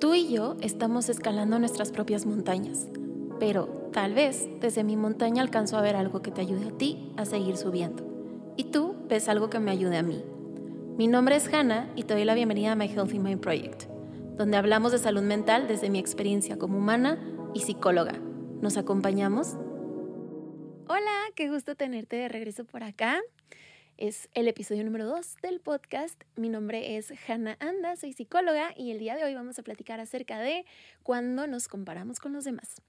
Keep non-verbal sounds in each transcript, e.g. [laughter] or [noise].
Tú y yo estamos escalando nuestras propias montañas, pero tal vez desde mi montaña alcanzo a ver algo que te ayude a ti a seguir subiendo. Y tú ves algo que me ayude a mí. Mi nombre es Hannah y te doy la bienvenida a My Healthy Mind Project, donde hablamos de salud mental desde mi experiencia como humana y psicóloga. ¿Nos acompañamos? Hola, qué gusto tenerte de regreso por acá. Es el episodio número 2 del podcast. Mi nombre es Hannah Anda, soy psicóloga y el día de hoy vamos a platicar acerca de cuando nos comparamos con los demás.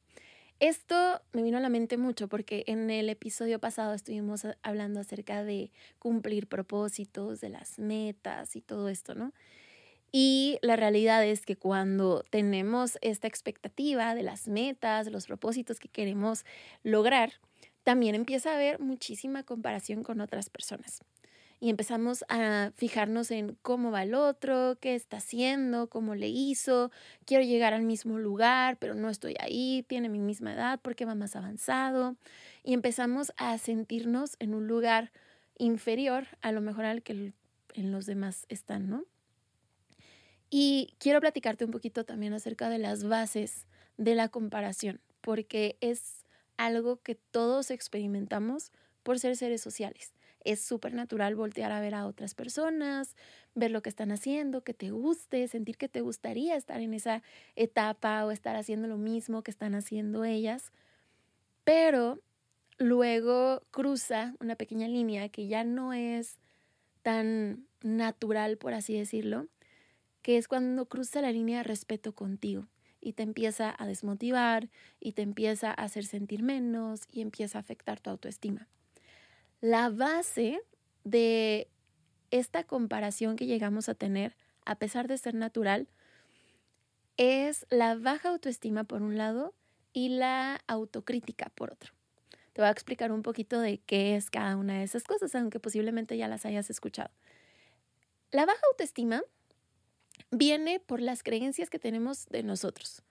Esto me vino a la mente mucho porque en el episodio pasado estuvimos hablando acerca de cumplir propósitos, de las metas y todo esto, ¿no? Y la realidad es que cuando tenemos esta expectativa de las metas, los propósitos que queremos lograr, también empieza a haber muchísima comparación con otras personas. Y empezamos a fijarnos en cómo va el otro, qué está haciendo, cómo le hizo, quiero llegar al mismo lugar, pero no estoy ahí, tiene mi misma edad, porque va más avanzado. Y empezamos a sentirnos en un lugar inferior a lo mejor al que en los demás están, ¿no? Y quiero platicarte un poquito también acerca de las bases de la comparación, porque es algo que todos experimentamos por ser seres sociales. Es súper natural voltear a ver a otras personas, ver lo que están haciendo, que te guste, sentir que te gustaría estar en esa etapa o estar haciendo lo mismo que están haciendo ellas. Pero luego cruza una pequeña línea que ya no es tan natural, por así decirlo, que es cuando cruza la línea de respeto contigo y te empieza a desmotivar y te empieza a hacer sentir menos y empieza a afectar tu autoestima. La base de esta comparación que llegamos a tener, a pesar de ser natural, es la baja autoestima por un lado y la autocrítica por otro. Te voy a explicar un poquito de qué es cada una de esas cosas, aunque posiblemente ya las hayas escuchado. La baja autoestima viene por las creencias que tenemos de nosotros.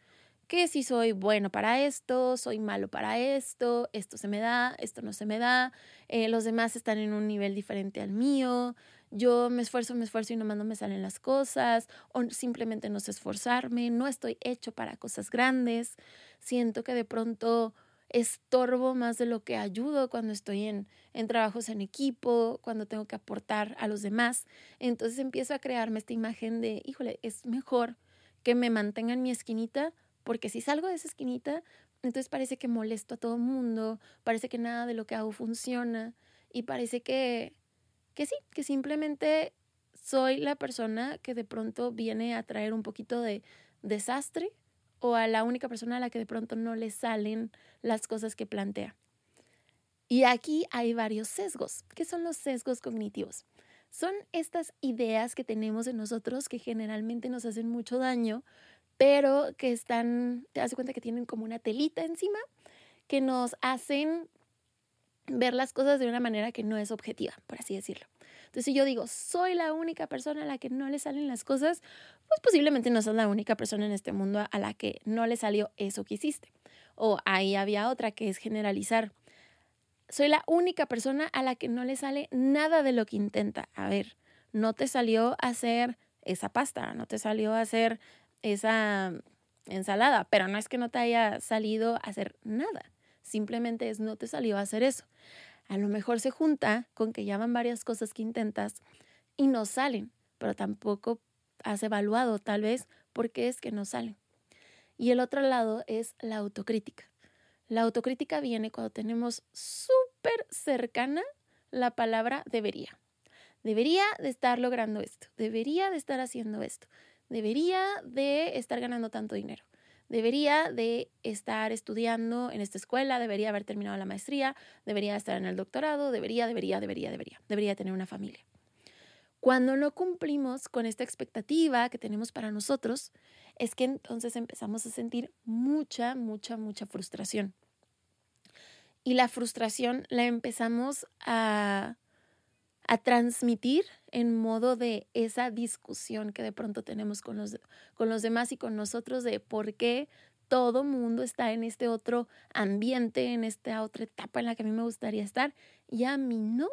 Que si soy bueno para esto, soy malo para esto, esto se me da, esto no se me da, eh, los demás están en un nivel diferente al mío, yo me esfuerzo, me esfuerzo y nomás no me salen las cosas, o simplemente no sé esforzarme, no estoy hecho para cosas grandes, siento que de pronto estorbo más de lo que ayudo cuando estoy en, en trabajos en equipo, cuando tengo que aportar a los demás. Entonces empiezo a crearme esta imagen de, híjole, es mejor que me mantenga en mi esquinita, porque si salgo de esa esquinita, entonces parece que molesto a todo el mundo, parece que nada de lo que hago funciona y parece que, que sí, que simplemente soy la persona que de pronto viene a traer un poquito de desastre o a la única persona a la que de pronto no le salen las cosas que plantea. Y aquí hay varios sesgos. ¿Qué son los sesgos cognitivos? Son estas ideas que tenemos en nosotros que generalmente nos hacen mucho daño, pero que están, te das cuenta que tienen como una telita encima que nos hacen ver las cosas de una manera que no es objetiva, por así decirlo. Entonces, si yo digo, soy la única persona a la que no le salen las cosas, pues posiblemente no sos la única persona en este mundo a la que no le salió eso que hiciste. O ahí había otra que es generalizar. Soy la única persona a la que no le sale nada de lo que intenta. A ver, no te salió hacer esa pasta, no te salió hacer esa ensalada, pero no es que no te haya salido hacer nada. Simplemente es no te salió a hacer eso. A lo mejor se junta con que llaman varias cosas que intentas y no salen, pero tampoco has evaluado tal vez por qué es que no salen. Y el otro lado es la autocrítica. La autocrítica viene cuando tenemos súper cercana la palabra debería. Debería de estar logrando esto, debería de estar haciendo esto, debería de estar ganando tanto dinero, debería de estar estudiando en esta escuela, debería haber terminado la maestría, debería estar en el doctorado, debería, debería, debería, debería, debería tener una familia. Cuando no cumplimos con esta expectativa que tenemos para nosotros, es que entonces empezamos a sentir mucha, mucha, mucha frustración. Y la frustración la empezamos a, a transmitir en modo de esa discusión que de pronto tenemos con los, con los demás y con nosotros de por qué todo mundo está en este otro ambiente, en esta otra etapa en la que a mí me gustaría estar y a mí no.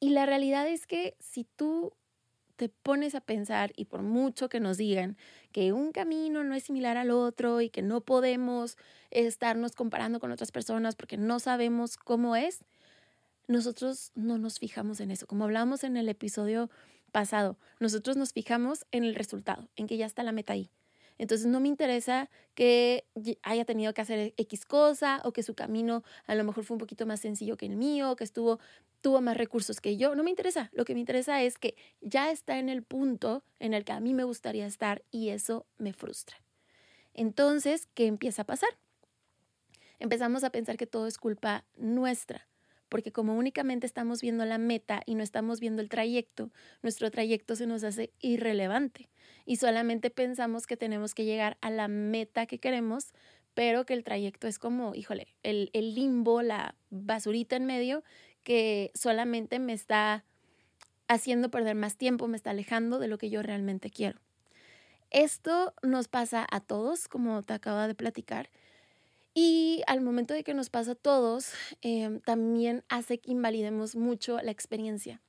Y la realidad es que si tú te pones a pensar y por mucho que nos digan que un camino no es similar al otro y que no podemos estarnos comparando con otras personas porque no sabemos cómo es, nosotros no nos fijamos en eso. Como hablamos en el episodio pasado, nosotros nos fijamos en el resultado, en que ya está la meta ahí. Entonces no me interesa que haya tenido que hacer X cosa o que su camino a lo mejor fue un poquito más sencillo que el mío, que estuvo tuvo más recursos que yo, no me interesa. Lo que me interesa es que ya está en el punto en el que a mí me gustaría estar y eso me frustra. Entonces, ¿qué empieza a pasar? Empezamos a pensar que todo es culpa nuestra, porque como únicamente estamos viendo la meta y no estamos viendo el trayecto, nuestro trayecto se nos hace irrelevante y solamente pensamos que tenemos que llegar a la meta que queremos, pero que el trayecto es como, híjole, el, el limbo, la basurita en medio que solamente me está haciendo perder más tiempo, me está alejando de lo que yo realmente quiero. Esto nos pasa a todos, como te acabo de platicar, y al momento de que nos pasa a todos, em, también hace que invalidemos mucho la experiencia.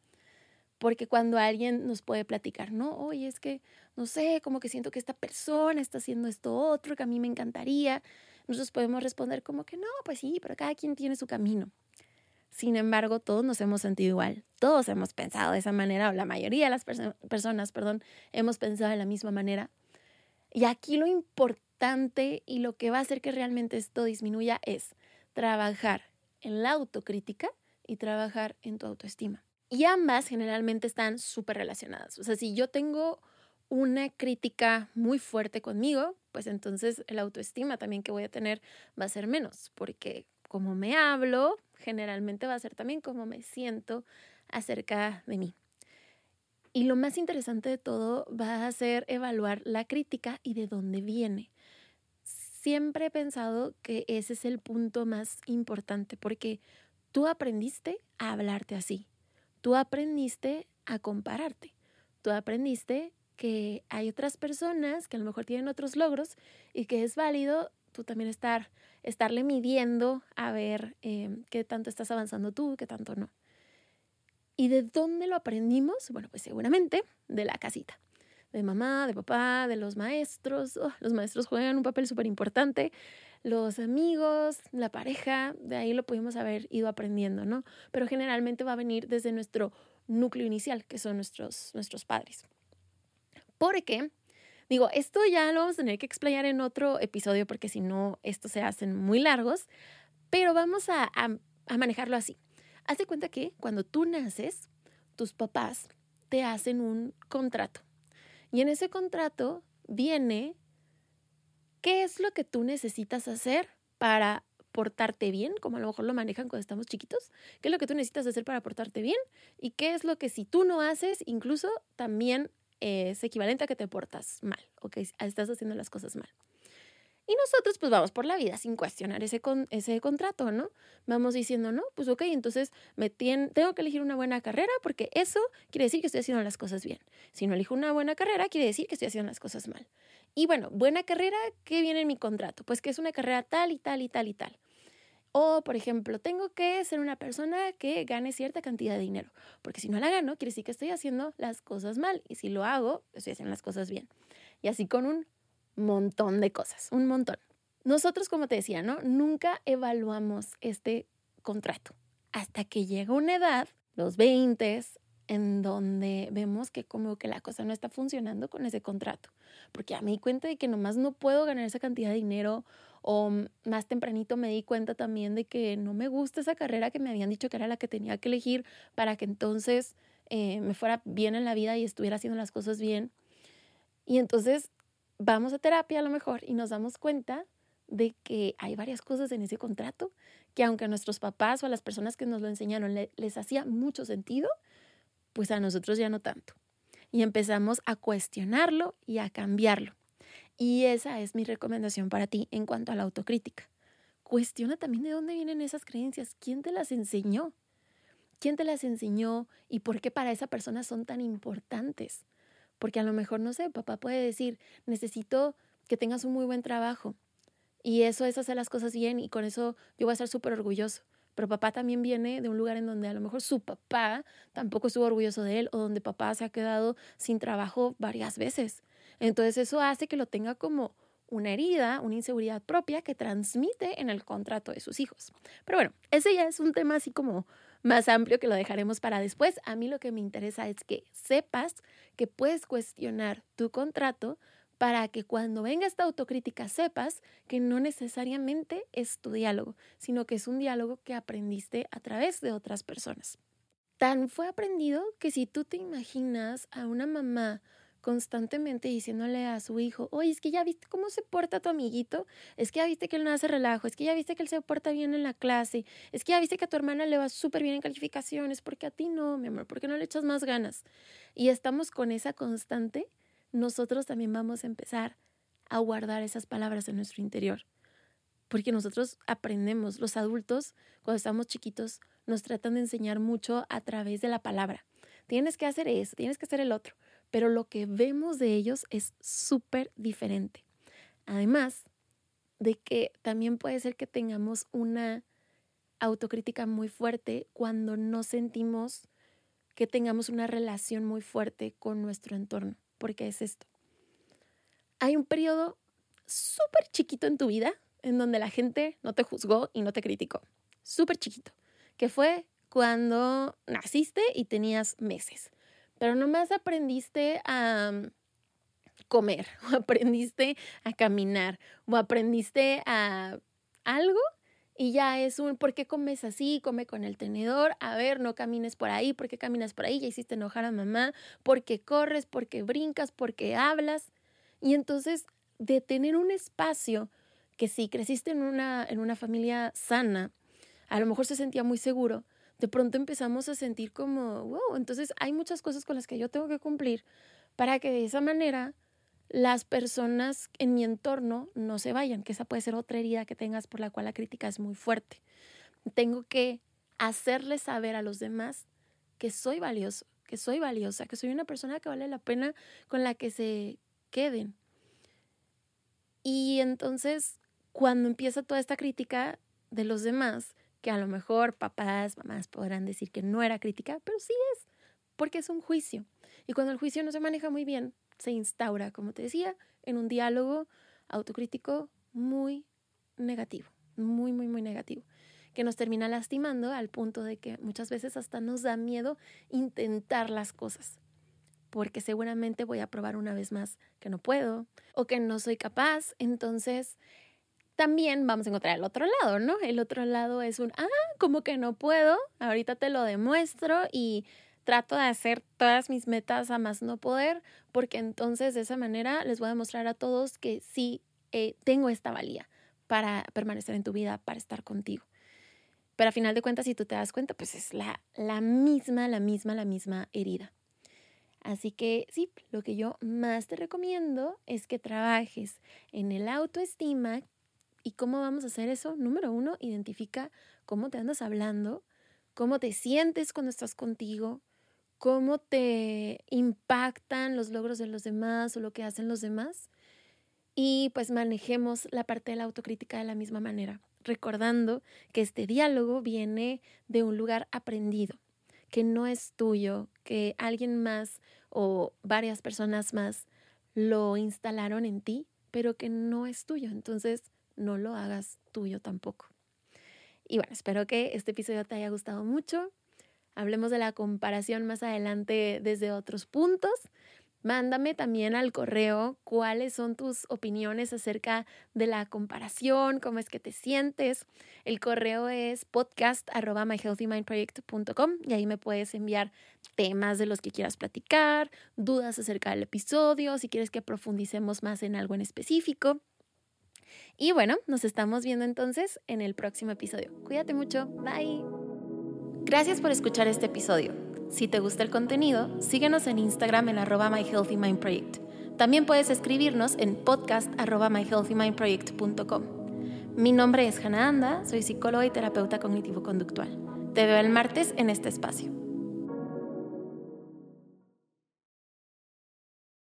Porque cuando alguien nos puede platicar, no, oye, es que, no sé, como que siento que esta persona está haciendo esto otro, que a mí me encantaría, nosotros podemos responder como que no, pues sí, pero cada quien tiene su camino. Sin embargo, todos nos hemos sentido igual, todos hemos pensado de esa manera, o la mayoría de las personas, perdón, hemos pensado de la misma manera. Y aquí lo importante y lo que va a hacer que realmente esto disminuya es trabajar en la autocrítica y trabajar en tu autoestima. Y ambas generalmente están súper relacionadas. O sea, si yo tengo una crítica muy fuerte conmigo, pues entonces la autoestima también que voy a tener va a ser menos, porque como me hablo, generalmente va a ser también como me siento acerca de mí. Y lo más interesante de todo va a ser evaluar la crítica y de dónde viene. Siempre he pensado que ese es el punto más importante porque tú aprendiste a hablarte así. Tú aprendiste a compararte. Tú aprendiste que hay otras personas que a lo mejor tienen otros logros y que es válido tú también estar, estarle midiendo a ver em, qué tanto estás avanzando tú, qué tanto no. ¿Y de dónde lo aprendimos? Bueno, pues seguramente de la casita, de mamá, de papá, de los maestros. Oh, los maestros juegan un papel súper importante. Los amigos, la pareja, de ahí lo pudimos haber ido aprendiendo, ¿no? Pero generalmente va a venir desde nuestro núcleo inicial, que son nuestros, nuestros padres. Porque Digo, esto ya lo vamos a tener que explayar en otro episodio porque si no, estos se hacen muy largos, pero vamos a, a, manejarlo así. Haz de cuenta que cuando tú naces, tus papás te hacen un contrato. Y en ese contrato viene qué es lo que tú necesitas hacer para portarte bien, como a lo mejor lo manejan cuando estamos chiquitos, qué es lo que tú necesitas hacer para portarte bien y qué es lo que si tú no haces, incluso también es equivalente a que te portas mal o que estás haciendo las cosas mal. Y nosotros pues vamos por la vida sin cuestionar ese, con, ese contrato, ¿no? Vamos diciendo, no, pues ok, entonces me tengo que elegir una buena carrera porque eso quiere decir que estoy haciendo las cosas bien. Si no elijo una buena carrera, quiere decir que estoy haciendo las cosas mal. Y bueno, buena carrera, ¿qué viene en mi contrato? Pues que es una carrera tal y tal y tal y tal. O, por ejemplo, tengo que ser una persona que gane cierta cantidad de dinero, porque si no la gano, quiere decir que estoy haciendo las cosas mal, y si lo hago, estoy haciendo las cosas bien. Y así con un montón de cosas, un montón. Nosotros, como te decía, ¿no? Nunca evaluamos este contrato hasta que llega una edad, los 20, en donde vemos que como que la cosa no está funcionando con ese contrato, porque ya me di cuenta de que nomás no puedo ganar esa cantidad de dinero o más tempranito me di cuenta también de que no me gusta esa carrera que me habían dicho que era la que tenía que elegir para que entonces eh, me fuera bien en la vida y estuviera haciendo las cosas bien. Y entonces vamos a terapia a lo mejor y nos damos cuenta de que hay varias cosas en ese contrato que aunque a nuestros papás o a las personas que nos lo enseñaron les hacía mucho sentido, pues a nosotros ya no tanto. Y empezamos a cuestionarlo y a cambiarlo. Y esa es mi recomendación para ti en cuanto a la autocrítica. Cuestiona también de dónde vienen esas creencias, quién te las enseñó, quién te las enseñó y por qué para esa persona son tan importantes. Porque a lo mejor, no sé, papá puede decir, necesito que tengas un muy buen trabajo y eso es hacer las cosas bien y con eso yo voy a estar súper orgulloso. pero papá también viene de un lugar en donde a lo mejor su papá tampoco estuvo orgulloso de él o donde papá se ha quedado sin trabajo varias veces. Entonces eso hace que lo tenga como una herida, una inseguridad propia que transmite en el contrato de sus hijos. Pero bueno, ese ya es un tema así como más amplio que lo dejaremos para después. A mí lo que me interesa es que sepas que puedes cuestionar tu contrato para que cuando venga esta autocrítica sepas que no necesariamente es tu diálogo, sino que es un diálogo que aprendiste a través de otras personas. Tan fue aprendido que si tú te imaginas a una mamá constantemente diciéndole a su hijo, oye, es que ya viste cómo se porta tu amiguito, es que ya viste que él no hace relajo, es que ya viste que él se porta bien en la clase, es que ya viste que a tu hermana le va súper bien en calificaciones, porque a ti no, mi amor, porque no le echas más ganas. Y estamos con esa constante, nosotros también vamos a empezar a guardar esas palabras en nuestro interior. Porque nosotros aprendemos, los adultos, cuando estamos chiquitos, nos tratan de enseñar mucho a través de la palabra. Tienes que hacer eso, tienes que hacer el otro. Pero lo que vemos de ellos es súper diferente. Además de que también puede ser que tengamos una autocrítica muy fuerte cuando no sentimos que tengamos una relación muy fuerte con nuestro entorno porque es esto. Hay un periodo súper chiquito en tu vida en donde la gente no te juzgó y no te criticó. Súper chiquito. Que fue cuando naciste y tenías meses. Pero nomás aprendiste a mm, comer, [laughs] o aprendiste a caminar, o aprendiste a algo y ya es un, ¿por qué comes así? Come con el tenedor, a ver, no camines por ahí, ¿por qué caminas por ahí? Ya hiciste enojar a mamá, ¿por qué corres? ¿Por qué brincas? ¿Por qué hablas? Y entonces, de tener un espacio que si creciste en una, en una familia sana, a lo mejor se sentía muy seguro, de pronto empezamos a sentir como, wow, entonces hay muchas cosas con las que yo tengo que cumplir para que de esa manera las personas en mi entorno no se vayan, que esa puede ser otra herida que tengas por la cual la crítica es muy fuerte. Tengo que hacerles saber a los demás que soy valioso, que soy valiosa, que soy una persona que vale la pena con la que se queden. Y entonces, cuando empieza toda esta crítica de los demás, que a lo mejor papás, mamás podrán decir que no era crítica, pero sí es, porque es un juicio. Y cuando el juicio no se maneja muy bien, se instaura, como te decía, en un diálogo autocrítico muy negativo, muy, muy, muy negativo, que nos termina lastimando al punto de que muchas veces hasta nos da miedo intentar las cosas, porque seguramente voy a probar una vez más que no puedo o que no soy capaz, entonces también vamos a encontrar el otro lado, ¿no? El otro lado es un, ah, como que no puedo, ahorita te lo demuestro y trato de hacer todas mis metas a más no poder, porque entonces de esa manera les voy a demostrar a todos que sí eh, tengo esta valía para permanecer en tu vida, para estar contigo. Pero a final de cuentas, si tú te das cuenta, pues es la, la misma, la misma, la misma herida. Así que sí, lo que yo más te recomiendo es que trabajes en el autoestima. ¿Y cómo vamos a hacer eso? Número uno, identifica cómo te andas hablando, cómo te sientes cuando estás contigo, cómo te impactan los logros de los demás o lo que hacen los demás. Y pues manejemos la parte de la autocrítica de la misma manera, recordando que este diálogo viene de un lugar aprendido, que no es tuyo, que alguien más o varias personas más lo instalaron en ti, pero que no es tuyo. Entonces, no lo hagas tuyo tampoco. Y bueno, espero que este episodio te haya gustado mucho. Hablemos de la comparación más adelante desde otros puntos. Mándame también al correo cuáles son tus opiniones acerca de la comparación, cómo es que te sientes. El correo es podcast.myhealthymindproject.com y ahí me puedes enviar temas de los que quieras platicar, dudas acerca del episodio, si quieres que profundicemos más en algo en específico. Y bueno, nos estamos viendo entonces en el próximo episodio. Cuídate mucho. Bye. Gracias por escuchar este episodio. Si te gusta el contenido, síguenos en Instagram en arroba myhealthymindproject. También puedes escribirnos en podcast. Mi nombre es Hannah Anda, soy psicóloga y terapeuta cognitivo-conductual. Te veo el martes en este espacio.